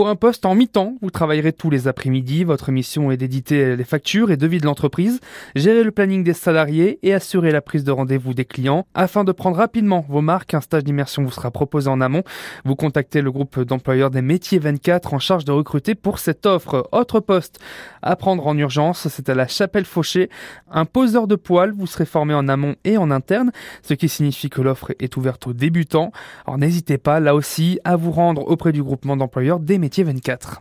Pour un poste en mi-temps, vous travaillerez tous les après-midi. Votre mission est d'éditer les factures et devis de l'entreprise, gérer le planning des salariés et assurer la prise de rendez-vous des clients. Afin de prendre rapidement vos marques, un stage d'immersion vous sera proposé en amont. Vous contactez le groupe d'employeurs des métiers 24 en charge de recruter pour cette offre. Autre poste à prendre en urgence, c'est à la Chapelle Fauché. Un poseur de poils, vous serez formé en amont et en interne, ce qui signifie que l'offre est ouverte aux débutants. Alors n'hésitez pas, là aussi, à vous rendre auprès du groupement d'employeurs des métiers 24.